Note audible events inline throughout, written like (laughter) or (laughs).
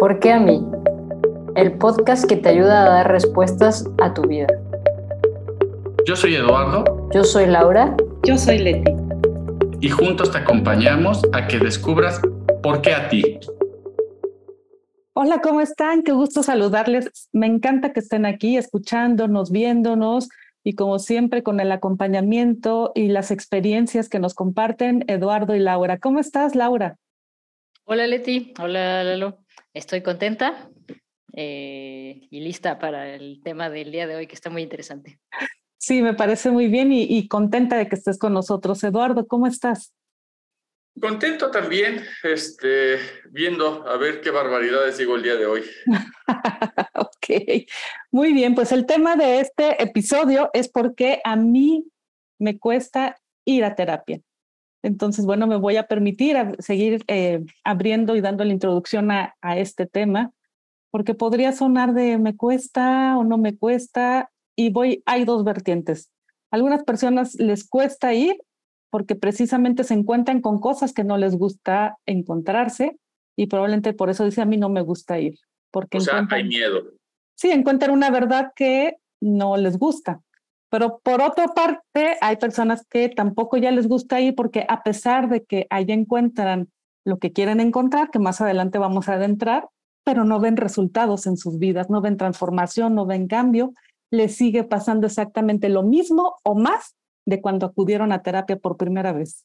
¿Por qué a mí? El podcast que te ayuda a dar respuestas a tu vida. Yo soy Eduardo. Yo soy Laura. Yo soy Leti. Y juntos te acompañamos a que descubras por qué a ti. Hola, ¿cómo están? Qué gusto saludarles. Me encanta que estén aquí escuchándonos, viéndonos y como siempre con el acompañamiento y las experiencias que nos comparten Eduardo y Laura. ¿Cómo estás, Laura? Hola, Leti. Hola, Lalo. Estoy contenta eh, y lista para el tema del día de hoy, que está muy interesante. Sí, me parece muy bien y, y contenta de que estés con nosotros. Eduardo, ¿cómo estás? Contento también, este, viendo a ver qué barbaridades digo el día de hoy. (laughs) ok, muy bien, pues el tema de este episodio es por qué a mí me cuesta ir a terapia. Entonces, bueno, me voy a permitir seguir eh, abriendo y dando la introducción a, a este tema, porque podría sonar de me cuesta o no me cuesta, y voy, hay dos vertientes. algunas personas les cuesta ir porque precisamente se encuentran con cosas que no les gusta encontrarse y probablemente por eso dice a mí no me gusta ir. Porque o sea, hay miedo. Sí, encuentran una verdad que no les gusta. Pero por otra parte, hay personas que tampoco ya les gusta ir porque a pesar de que allá encuentran lo que quieren encontrar, que más adelante vamos a adentrar, pero no ven resultados en sus vidas, no ven transformación, no ven cambio, les sigue pasando exactamente lo mismo o más de cuando acudieron a terapia por primera vez.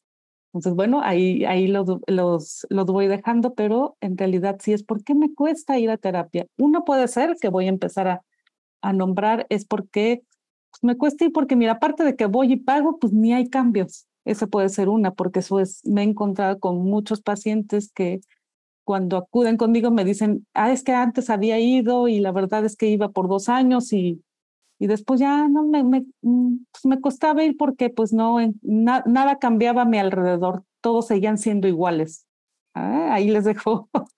Entonces, bueno, ahí, ahí los, los, los voy dejando, pero en realidad sí es por qué me cuesta ir a terapia. Uno puede ser que voy a empezar a, a nombrar, es porque pues, me cuesta ir porque, mira, aparte de que voy y pago, pues ni hay cambios. Esa puede ser una, porque eso es, me he encontrado con muchos pacientes que cuando acuden conmigo me dicen, ah, es que antes había ido y la verdad es que iba por dos años y y después ya no me, me, mm, pues me costaba ir porque pues no, nada cambiaba a mi alrededor, todos seguían siendo iguales. Ah, ahí les dejo, (laughs)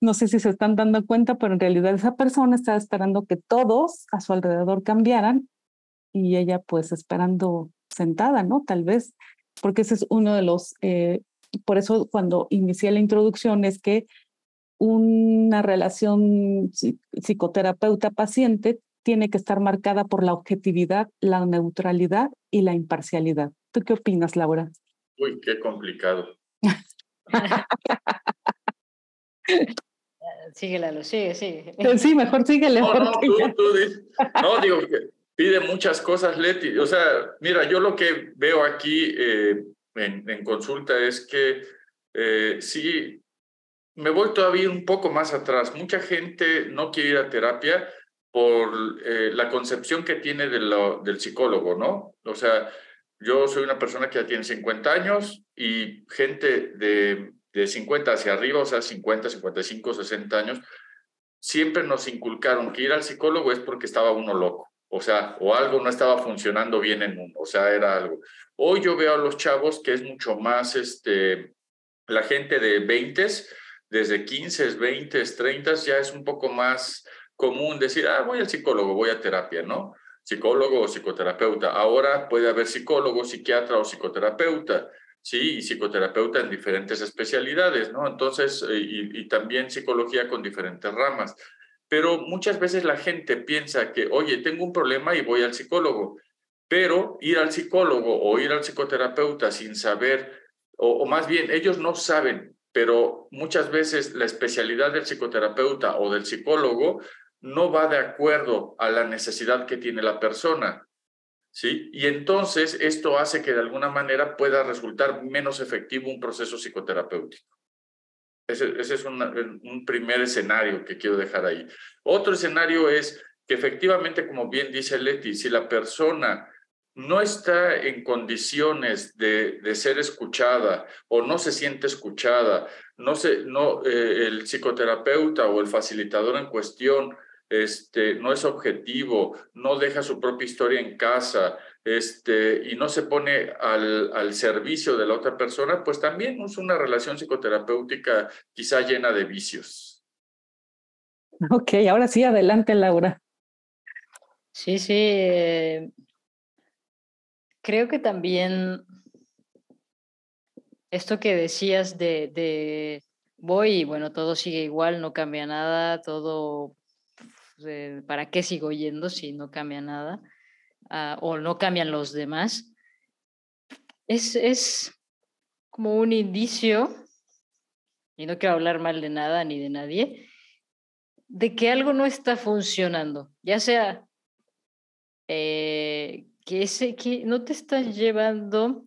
no sé si se están dando cuenta, pero en realidad esa persona estaba esperando que todos a su alrededor cambiaran y ella pues esperando sentada, ¿no? Tal vez, porque ese es uno de los, eh, por eso cuando inicié la introducción es que una relación psicoterapeuta-paciente tiene que estar marcada por la objetividad, la neutralidad y la imparcialidad. ¿Tú qué opinas, Laura? Uy, qué complicado. (laughs) síguela, sigue, sigue. Sí, mejor síguele. No, no, tú, tú, no, digo que pide muchas cosas, Leti. O sea, mira, yo lo que veo aquí eh, en, en, consulta es que eh, sí, me voy todavía un poco más atrás. Mucha gente no quiere ir a terapia por eh, la concepción que tiene de lo, del psicólogo, ¿no? O sea, yo soy una persona que ya tiene 50 años y gente de, de 50 hacia arriba, o sea, 50, 55, 60 años, siempre nos inculcaron que ir al psicólogo es porque estaba uno loco, o sea, o algo no estaba funcionando bien en uno, o sea, era algo. Hoy yo veo a los chavos que es mucho más, este, la gente de 20, desde 15, 20, 30, ya es un poco más común decir, ah, voy al psicólogo, voy a terapia, ¿no? Psicólogo o psicoterapeuta. Ahora puede haber psicólogo, psiquiatra o psicoterapeuta, ¿sí? Y psicoterapeuta en diferentes especialidades, ¿no? Entonces, eh, y, y también psicología con diferentes ramas. Pero muchas veces la gente piensa que, oye, tengo un problema y voy al psicólogo, pero ir al psicólogo o ir al psicoterapeuta sin saber, o, más bien, ellos no saben pero muchas veces la especialidad del psicoterapeuta o del psicólogo no va de acuerdo a la necesidad que tiene la persona. ¿Sí? Y entonces esto hace que de alguna manera pueda resultar menos efectivo un proceso psicoterapéutico. Ese, ese es un primer escenario que quiero dejar ahí. Otro escenario es que efectivamente, como bien dice Leti, si la persona no está en condiciones de, de, ser escuchada o no se siente escuchada, no, se, no eh, el psicoterapeuta o el facilitador en cuestión este, no es objetivo, no deja su propia historia en casa este, y no se pone al, al servicio de la otra persona, pues también es una relación psicoterapéutica quizá llena de vicios. Ok, ahora sí, adelante, Laura. Sí, sí. Eh, creo que también esto que decías de, de voy y bueno, todo sigue igual, no cambia nada, todo, eh, ¿para qué sigo yendo si no cambia nada? Ah, o no cambian los demás. Es, es como un indicio, y no quiero hablar mal de nada ni de nadie, de que algo no está funcionando, ya sea eh, que, ese, que no te está llevando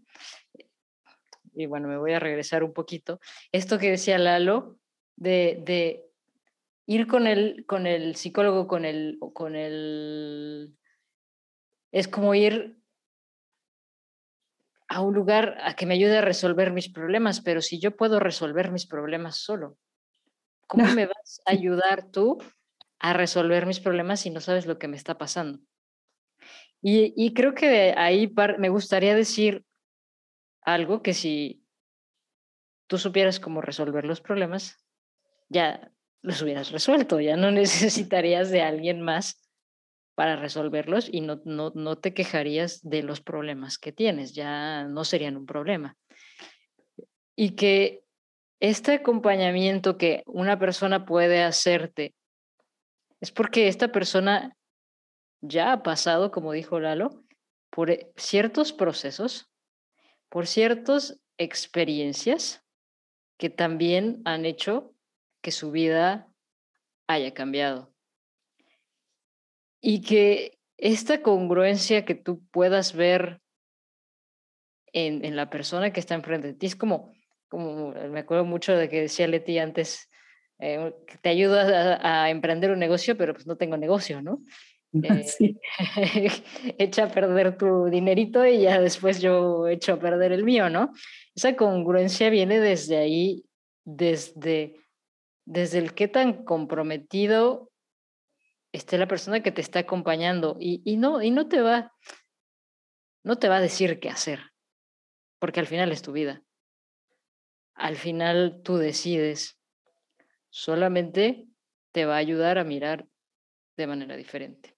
y bueno, me voy a regresar un poquito, esto que decía Lalo, de, de ir con el, con el psicólogo, con el, con el... Es como ir a un lugar a que me ayude a resolver mis problemas, pero si yo puedo resolver mis problemas solo, ¿cómo (laughs) me vas a ayudar tú a resolver mis problemas si no sabes lo que me está pasando? Y, y creo que ahí me gustaría decir algo que si tú supieras cómo resolver los problemas, ya los hubieras resuelto, ya no (laughs) necesitarías de alguien más para resolverlos y no, no, no te quejarías de los problemas que tienes, ya no serían un problema. Y que este acompañamiento que una persona puede hacerte es porque esta persona ya ha pasado, como dijo Lalo, por eh, ciertos procesos por ciertas experiencias que también han hecho que su vida haya cambiado. Y que esta congruencia que tú puedas ver en, la persona que está enfrente de ti es como, como me acuerdo mucho de que decía Leti antes, eh, que te ayuda a, a, emprender un negocio, pero pues no tengo negocio, ¿no? (laughs) Eh, (laughs) echa a perder tu dinerito y ya después yo echo a perder el mío, ¿no? Esa congruencia viene desde ahí, desde, desde el qué tan comprometido esté la persona que te está acompañando y, no, y no te va, no te va a decir qué hacer, porque al final es tu vida. Al final tú decides, solamente te va a ayudar a mirar de manera diferente.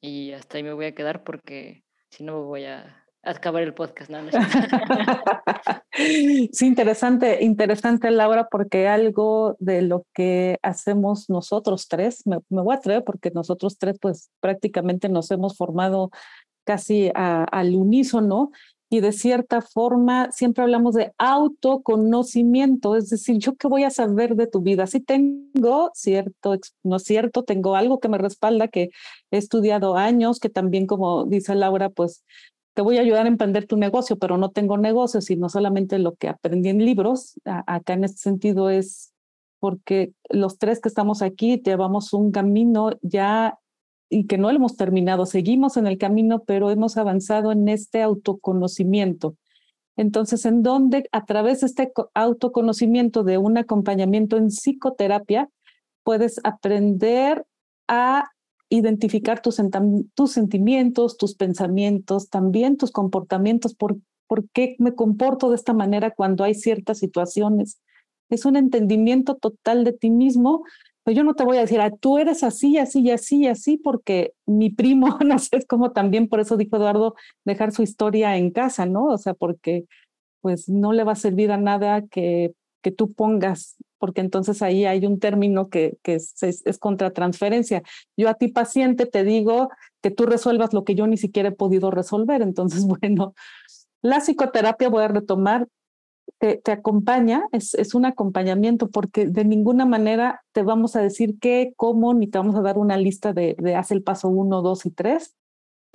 Y hasta ahí me voy a quedar porque si no voy a acabar el podcast. No, (laughs) sí, interesante, interesante Laura, porque algo de lo que hacemos nosotros tres, me, voy a atrever porque nosotros tres pues prácticamente nos hemos formado casi al unísono y de cierta forma siempre hablamos de autoconocimiento, es decir, yo qué voy a saber de tu vida. Si tengo cierto, no es cierto, tengo algo que me respalda, que he estudiado años, que también como dice Laura, pues te voy a ayudar a emprender tu negocio, pero no tengo negocio, sino solamente lo que aprendí en libros. acá en este sentido es porque los tres que estamos aquí llevamos un camino ya y que no lo hemos terminado, seguimos en el camino, pero hemos avanzado en este autoconocimiento. Entonces, en donde a través de este autoconocimiento de un acompañamiento en psicoterapia, puedes aprender a identificar tus, tus sentimientos, tus pensamientos, también tus comportamientos, por, por qué me comporto de esta manera cuando hay ciertas situaciones. Es un entendimiento total de ti mismo yo no te voy a decir, ah, tú eres así, así, así, así, porque mi primo, (laughs) no sé, es como también por eso dijo Eduardo, dejar su historia en casa, ¿no? O sea, porque pues no le va a servir a nada que, que tú pongas, porque entonces ahí hay un término que, que es, es, es contratransferencia. Yo a ti paciente te digo que tú resuelvas lo que yo ni siquiera he podido resolver. Entonces, (laughs) bueno, la psicoterapia voy a retomar te, acompaña, es, es, un acompañamiento porque de ninguna manera te vamos a decir qué, cómo, ni te vamos a dar una lista de, de haz el paso uno, dos y tres.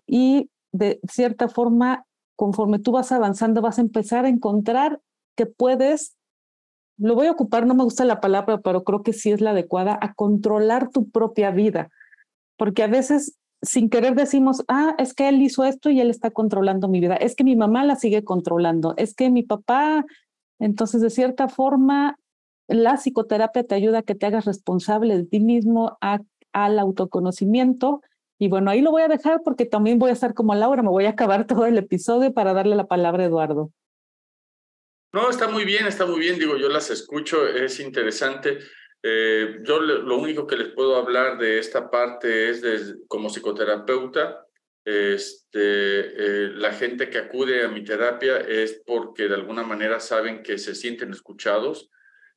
Y de cierta forma, conforme tú vas avanzando, vas a empezar a encontrar que puedes, lo voy a ocupar, no me gusta la palabra, pero creo que sí es la adecuada, a controlar tu propia vida. Porque a veces sin querer decimos, ah, es que él hizo esto y él está controlando mi vida, es que mi mamá la sigue controlando, es que mi papá entonces, de cierta forma, la psicoterapia te ayuda a que te hagas responsable de ti mismo, al autoconocimiento. Y bueno, ahí lo voy a dejar porque también voy a estar como Laura, me voy a acabar (laughs) todo el episodio para darle la palabra a Eduardo. No, está muy bien, está muy bien, digo, yo las escucho, es interesante. Eh, yo lo único que les puedo hablar de esta parte es como psicoterapeuta, este, eh, la gente que acude a mi terapia es porque de alguna manera saben que se sienten escuchados,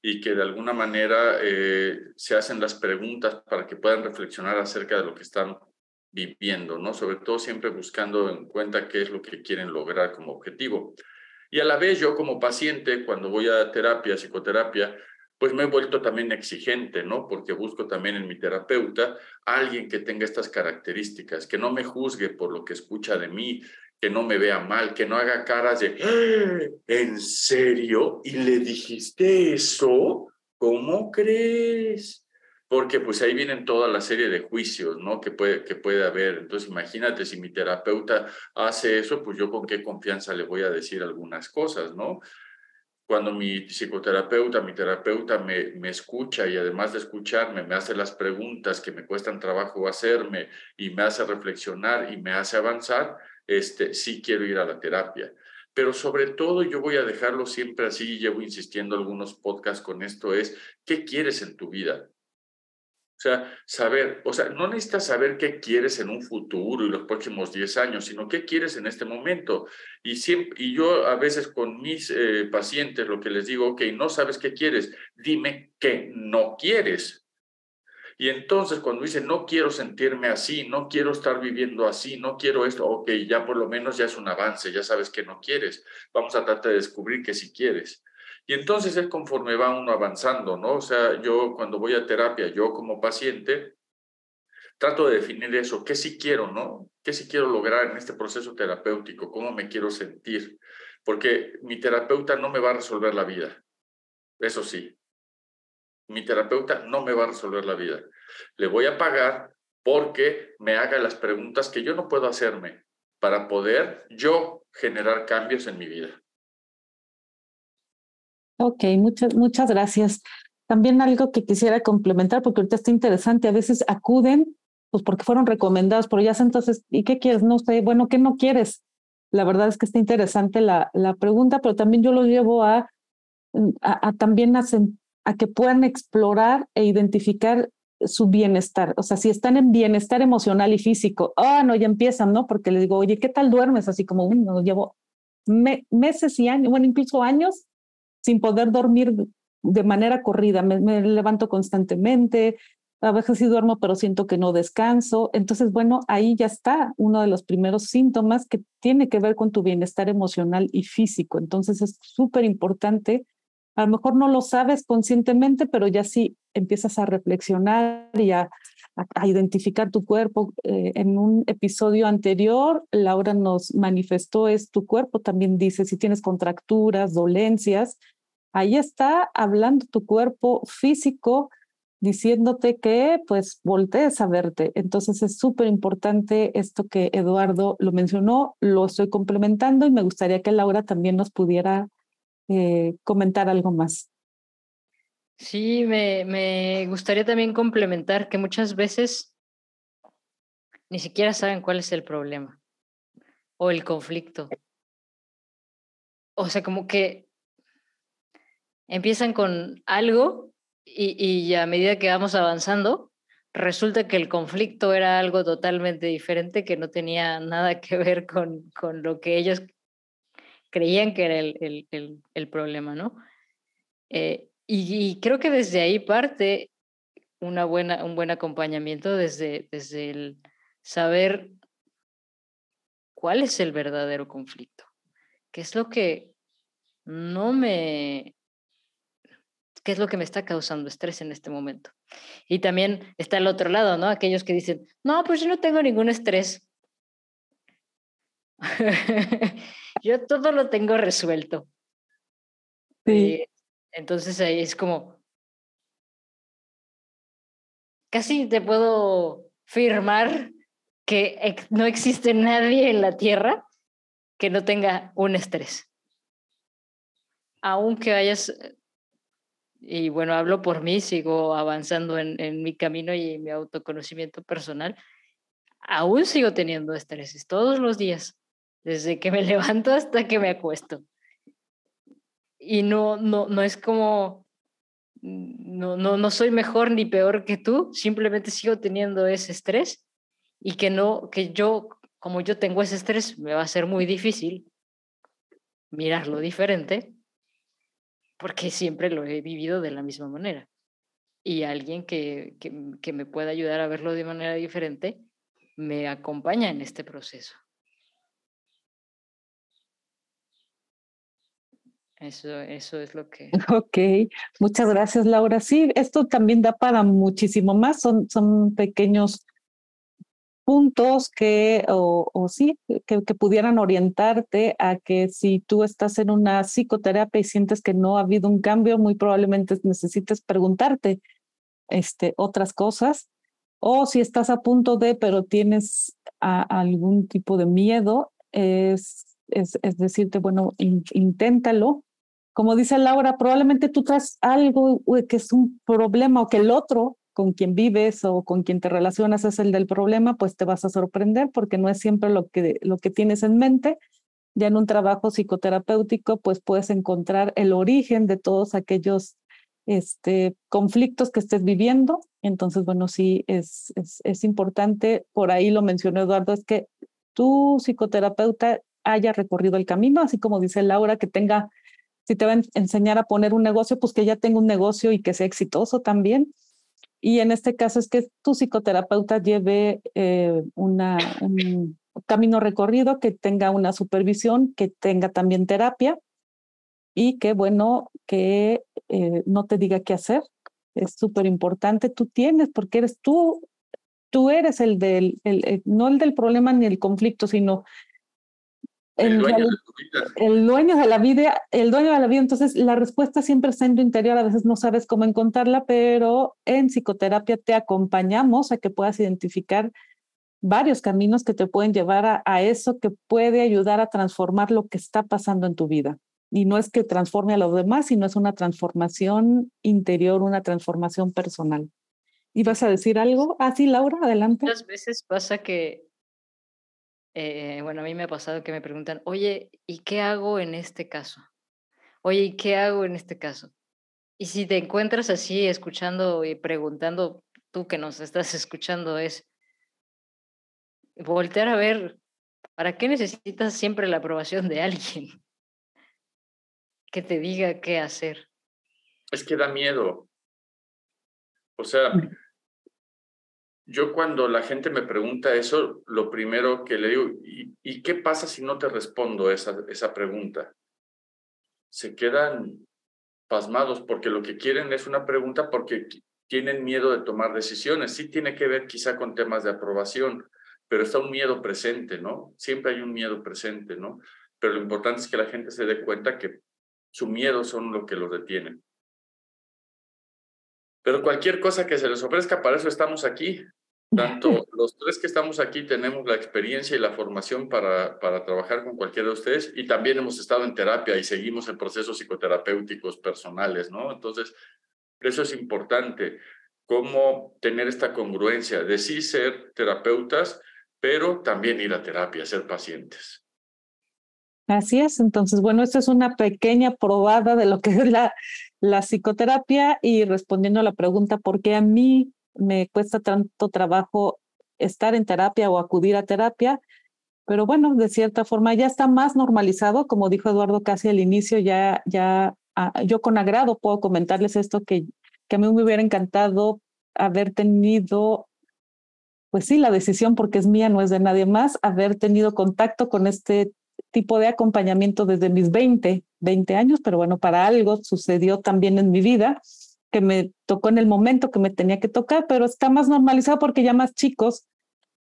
y que de alguna manera eh, se hacen las preguntas para que puedan reflexionar acerca de lo que están viviendo, ¿no? Sobre todo siempre buscando en cuenta qué es lo que quieren lograr como objetivo. Y a la vez yo como paciente, cuando voy a terapia, psicoterapia, pues me he vuelto también exigente, ¿no? Porque busco también en mi terapeuta alguien que tenga estas características, que no me juzgue por lo que escucha de mí, que no me vea mal, que no haga caras de, ¡Ah! ¿en serio? ¿Y le dijiste eso? ¿Cómo crees? Porque pues ahí vienen toda la serie de juicios, ¿no? Que puede, que puede haber. Entonces imagínate si mi terapeuta hace eso, pues yo con qué confianza le voy a decir algunas cosas, ¿no? Cuando mi psicoterapeuta, mi terapeuta me, me escucha y además de escucharme, me hace las preguntas que me cuestan trabajo hacerme y me hace reflexionar y me hace avanzar, este, sí quiero ir a la terapia. Pero sobre todo yo voy a dejarlo siempre así, llevo insistiendo algunos podcasts con esto, es, ¿qué quieres en tu vida? O sea, saber, o sea, no necesitas saber qué quieres en un futuro y los próximos 10 años, sino qué quieres en este momento. Y, siempre, y yo a veces con mis eh, pacientes lo que les digo, ok, no sabes qué quieres, dime qué no quieres. Y entonces cuando dice, no quiero sentirme así, no quiero estar viviendo así, no quiero esto, ok, ya por lo menos ya es un avance, ya sabes que no quieres. Vamos a tratar de descubrir que sí quieres. Y entonces es conforme va uno avanzando, ¿no? O sea, yo cuando voy a terapia, yo como paciente, trato de definir eso, qué sí quiero, ¿no? ¿Qué sí quiero lograr en este proceso terapéutico? ¿Cómo me quiero sentir? Porque mi terapeuta no me va a resolver la vida, eso sí, mi terapeuta no me va a resolver la vida. Le voy a pagar porque me haga las preguntas que yo no puedo hacerme para poder yo generar cambios en mi vida. Ok, muchas, muchas gracias. También algo que quisiera complementar, porque ahorita está interesante, a veces acuden, pues porque fueron recomendados por ellas, entonces, ¿y qué quieres? No sé, bueno, ¿qué no quieres? La verdad es que está interesante la, la pregunta, pero también yo lo llevo a, a, a también a, a que puedan explorar e identificar su bienestar. O sea, si están en bienestar emocional y físico, ah, no, ya empiezan, ¿no? Porque les digo, oye, ¿qué tal duermes? Así como, no, llevo meses y años, bueno, incluso años sin poder dormir de manera corrida. Me, levanto constantemente, a veces sí duermo, pero siento que no descanso. Entonces, bueno, ahí ya está uno de los primeros síntomas que tiene que ver con tu bienestar emocional y físico. Entonces, es súper importante a lo mejor no lo sabes conscientemente, pero ya sí empiezas a reflexionar y a, a, identificar tu cuerpo. Eh, en un episodio anterior, Laura nos manifestó es tu cuerpo, también dice si tienes contracturas, dolencias, ahí está hablando tu cuerpo físico, diciéndote que pues voltees a verte. Entonces es súper importante esto que Eduardo lo mencionó, lo estoy complementando y me gustaría que Laura también nos pudiera eh, comentar algo más. Sí, me, me gustaría también complementar que muchas veces ni siquiera saben cuál es el problema o el conflicto. O sea, como que empiezan con algo y, y, a medida que vamos avanzando, resulta que el conflicto era algo totalmente diferente que no tenía nada que ver con, con lo que ellos creían que era el, el, el, problema, ¿no? Eh, y, creo que desde ahí parte una buena, un buen acompañamiento desde, desde el saber cuál es el verdadero conflicto, qué es lo que no me, qué es lo que me está causando estrés en este momento. Y también está el otro lado, ¿no? Aquellos que dicen, no, pues yo no tengo ningún estrés. (laughs) Yo todo lo tengo resuelto. Sí. Eh, entonces ahí es como, casi te puedo firmar que no existe nadie en la Tierra que no tenga un estrés. Aunque hayas, y bueno, hablo por mí, sigo avanzando en, en mi camino y en mi autoconocimiento personal, aún sigo teniendo estreses todos los días desde que me (laughs) levanto hasta que me acuesto. Y no, no, no es como, no, no, no soy mejor ni peor que tú, simplemente sigo teniendo ese estrés y que no, que yo, como yo tengo ese estrés, me va a ser muy difícil mirarlo diferente, porque siempre lo he vivido de la misma manera. Y alguien que, que, me pueda ayudar a verlo de manera diferente me acompaña en este proceso. Eso, eso es lo que... (laughs) Ok, muchas gracias Laura. Sí, esto también da para muchísimo más. Son, son pequeños puntos que, o, o sí, que, pudieran orientarte a que si tú estás en una psicoterapia y sientes que no ha habido un cambio, muy probablemente necesites preguntarte este, otras cosas. O si estás a punto de, pero tienes algún tipo de miedo, es, es, es decirte, bueno, inténtalo. Como dice Laura, probablemente tú traes algo que es un problema o que el otro con quien vives o con quien te relacionas es el del problema, pues te vas a sorprender porque no es siempre lo que, lo que tienes en mente. Ya en un trabajo psicoterapéutico, pues puedes encontrar el origen de todos aquellos este, conflictos que estés viviendo. Entonces, bueno, sí, es, es, es importante, por ahí lo mencionó Eduardo, es que tu psicoterapeuta haya recorrido el camino, así como dice Laura, que tenga, si te va a enseñar a poner un negocio, pues que ya tenga un negocio y que sea exitoso también. Y en este caso es que tu psicoterapeuta lleve eh, un camino recorrido, que tenga una supervisión, que tenga también terapia y que, bueno, que eh, no te diga qué hacer. Es súper importante. Tú tienes, porque eres tú, tú eres el del, el, no el del problema ni el conflicto, sino el dueño, de el dueño de la vida, el dueño de la vida, entonces la respuesta siempre está en tu interior, a veces no sabes cómo encontrarla, pero en psicoterapia te acompañamos a que puedas identificar varios caminos que te pueden llevar a, a, eso que puede ayudar a transformar lo que está pasando en tu vida. Y no es que transforme a los demás, sino es una transformación interior, una transformación personal. ¿Y vas a decir algo? Ah, sí, Laura, adelante. Muchas veces pasa que eh, bueno, a mí me ha pasado que me preguntan, oye, ¿y qué hago en este caso? Oye, ¿y qué hago en este caso? Y si te encuentras así escuchando y preguntando, tú que nos estás escuchando, es voltear a ver, ¿para qué necesitas siempre la aprobación de alguien? Que te diga qué hacer. Es que da miedo. O sea, mm. Yo cuando la gente me pregunta eso, lo primero que le digo, ¿y, qué pasa si no te respondo esa, esa pregunta? Se quedan pasmados porque lo que quieren es una pregunta porque tienen miedo de tomar decisiones. Sí tiene que ver quizá con temas de aprobación, pero está un miedo presente, ¿no? Siempre hay un miedo presente, ¿no? Pero lo importante es que la gente se dé cuenta que su miedo son lo que los detienen. Pero cualquier cosa que se les ofrezca, para eso estamos aquí. Tanto (laughs) los tres que estamos aquí tenemos la experiencia y la formación para, para trabajar con cualquiera de ustedes y también hemos estado en terapia y seguimos en procesos psicoterapéuticos personales, ¿no? Entonces, eso es importante, cómo tener esta congruencia de sí ser terapeutas, pero también ir a terapia, ser pacientes. Así es, entonces, bueno, esta es una pequeña probada de lo que es la, la psicoterapia y respondiendo a la pregunta, ¿por qué a mí me cuesta tanto trabajo estar en terapia o acudir a terapia? Pero bueno, de cierta forma ya está más normalizado, como dijo Eduardo casi al inicio, ya, ya ah, yo con agrado puedo comentarles esto que, que a mí me hubiera encantado haber tenido pues sí, la decisión, porque es mía, no es de nadie más, haber tenido contacto con este tipo de acompañamiento desde mis 20, 20 años, pero bueno, para algo sucedió también en mi vida que me tocó en el momento que me tenía que tocar, pero está más normalizado porque ya más chicos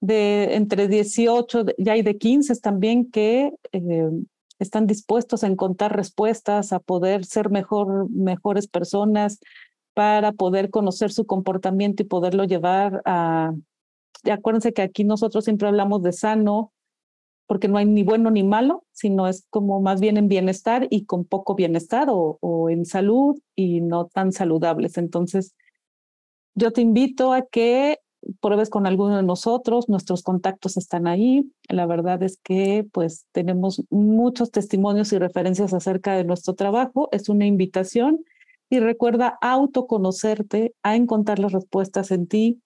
de entre 18, ya hay de 15 también que eh, están dispuestos a encontrar respuestas, a poder ser mejor, mejores personas, para poder conocer su comportamiento y poderlo llevar a... Acuérdense que aquí nosotros siempre hablamos de sano, porque no hay ni bueno ni malo, sino es como más bien en bienestar y con poco bienestar o, en salud y no tan saludables. Entonces, yo te invito a que pruebes con alguno de nosotros, nuestros contactos están ahí. La verdad es que pues tenemos muchos testimonios y referencias acerca de nuestro trabajo. Es una invitación y recuerda autoconocerte, a encontrar las respuestas en ti,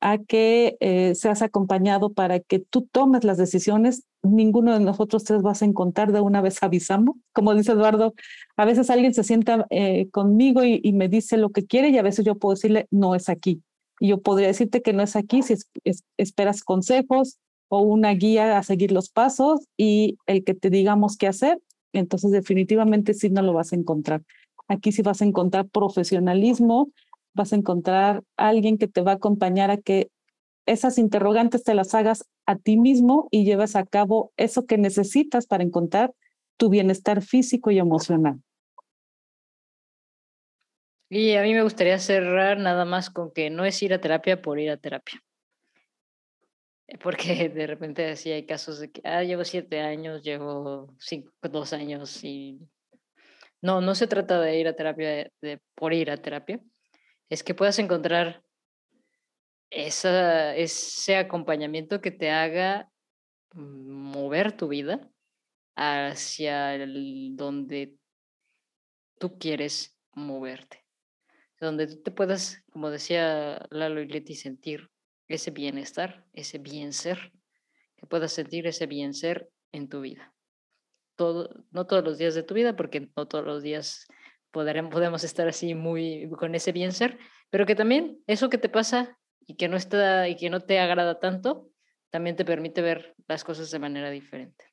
a que eh, seas acompañado para que tú tomes las decisiones. Ninguno de nosotros tres vas a encontrar, de una vez avisamos. Como dice Eduardo, a veces alguien se sienta eh, conmigo y, me dice lo que quiere y a veces yo puedo decirle, no es aquí. Y yo podría decirte que no es aquí si esperas consejos o una guía a seguir los pasos y el que te digamos qué hacer, entonces definitivamente sí no lo vas a encontrar. Aquí sí vas a encontrar profesionalismo, vas a encontrar alguien que te va a acompañar a que esas interrogantes te las hagas a ti mismo y lleves a cabo eso que necesitas para encontrar tu bienestar físico y emocional. Y a mí me gustaría cerrar nada más con que no es ir a terapia por ir a terapia. (laughs) Porque de repente así hay casos de que, ah, llevo siete años, llevo cinco, dos años y... No, no se trata de ir a terapia de por ir a terapia, es que puedas encontrar esa, ese acompañamiento que te haga mover tu vida hacia el, donde tú quieres moverte. Donde tú te puedas, como decía Lalo y Leti, sentir ese bienestar, ese bien ser, que puedas sentir ese bien ser en tu vida. Todo, no todos los días de tu vida, porque no todos los días podemos estar así muy con ese bien ser, pero que también eso que te pasa y que no está y que no te agrada tanto, también te permite ver las cosas de manera diferente.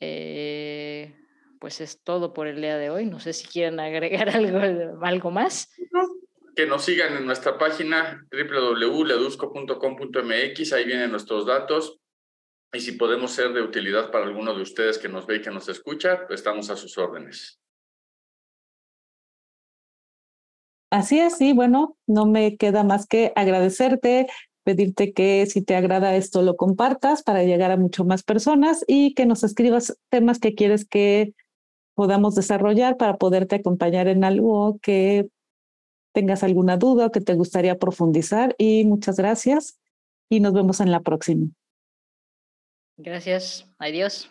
Eh, pues es todo por el día de hoy. No sé si quieren agregar (laughs) algo, algo más. Que nos sigan en nuestra página www.ledusco.com.mx, ahí vienen nuestros datos. Y si podemos ser de utilidad para alguno de ustedes que nos ve y que nos escucha, pues estamos a sus órdenes. Así es, sí, bueno, no me queda más que agradecerte, pedirte que si te agrada esto lo compartas para llegar a mucho más personas y que nos escribas temas que quieres que podamos desarrollar para poderte acompañar en algo que tengas alguna duda o que te gustaría profundizar. Y muchas gracias y nos vemos en la próxima. Gracias. Adiós.